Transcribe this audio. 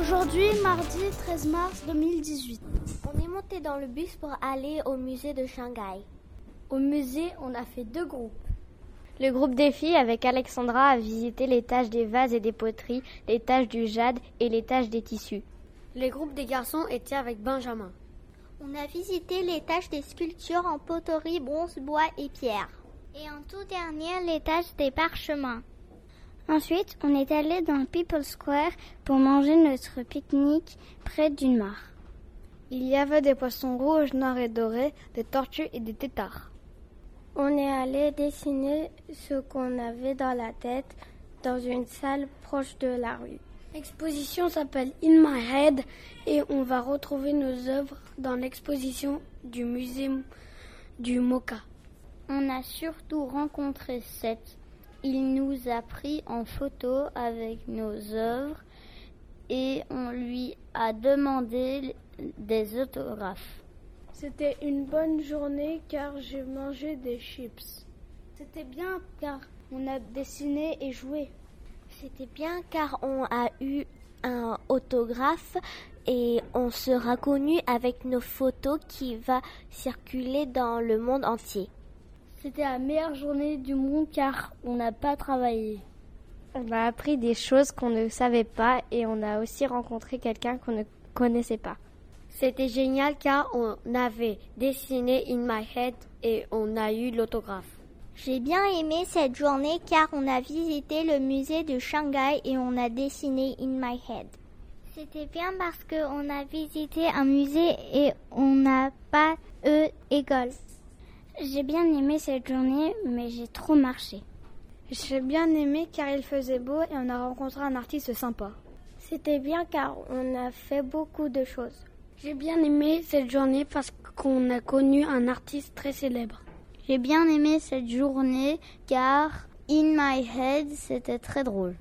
Aujourd'hui, mardi 13 mars 2018. On est monté dans le bus pour aller au musée de Shanghai. Au musée, on a fait deux groupes. Le groupe des filles avec Alexandra a visité l'étage des vases et des poteries, l'étage du jade et l'étage des tissus. Le groupe des garçons était avec Benjamin. On a visité l'étage des sculptures en poterie, bronze, bois et pierre. Et en tout dernier, l'étage des parchemins. Ensuite, on est allé dans le People Square pour manger notre pique-nique près d'une mare. Il y avait des poissons rouges, noirs et dorés, des tortues et des têtards. On est allé dessiner ce qu'on avait dans la tête dans une salle proche de la rue. L'exposition s'appelle In My Head et on va retrouver nos œuvres dans l'exposition du musée du Moka. On a surtout rencontré Seth. Il nous a pris en photo avec nos œuvres et on lui a demandé des autographes. C'était une bonne journée car j'ai mangé des chips. C'était bien car on a dessiné et joué. C'était bien car on a eu un autographe et on sera connu avec nos photos qui va circuler dans le monde entier. C'était la meilleure journée du monde car on n'a pas travaillé. On a appris des choses qu'on ne savait pas et on a aussi rencontré quelqu'un qu'on ne connaissait pas. C'était génial car on avait dessiné In My Head et on a eu l'autographe. J'ai bien aimé cette journée car on a visité le musée de Shanghai et on a dessiné In My Head. C'était bien parce qu'on a visité un musée et on n'a pas eu école. J'ai bien aimé cette journée, mais j'ai trop marché. J'ai bien aimé car il faisait beau et on a rencontré un artiste sympa. C'était bien car on a fait beaucoup de choses. J'ai bien aimé cette journée parce qu'on a connu un artiste très célèbre. J'ai bien aimé cette journée car In My Head c'était très drôle.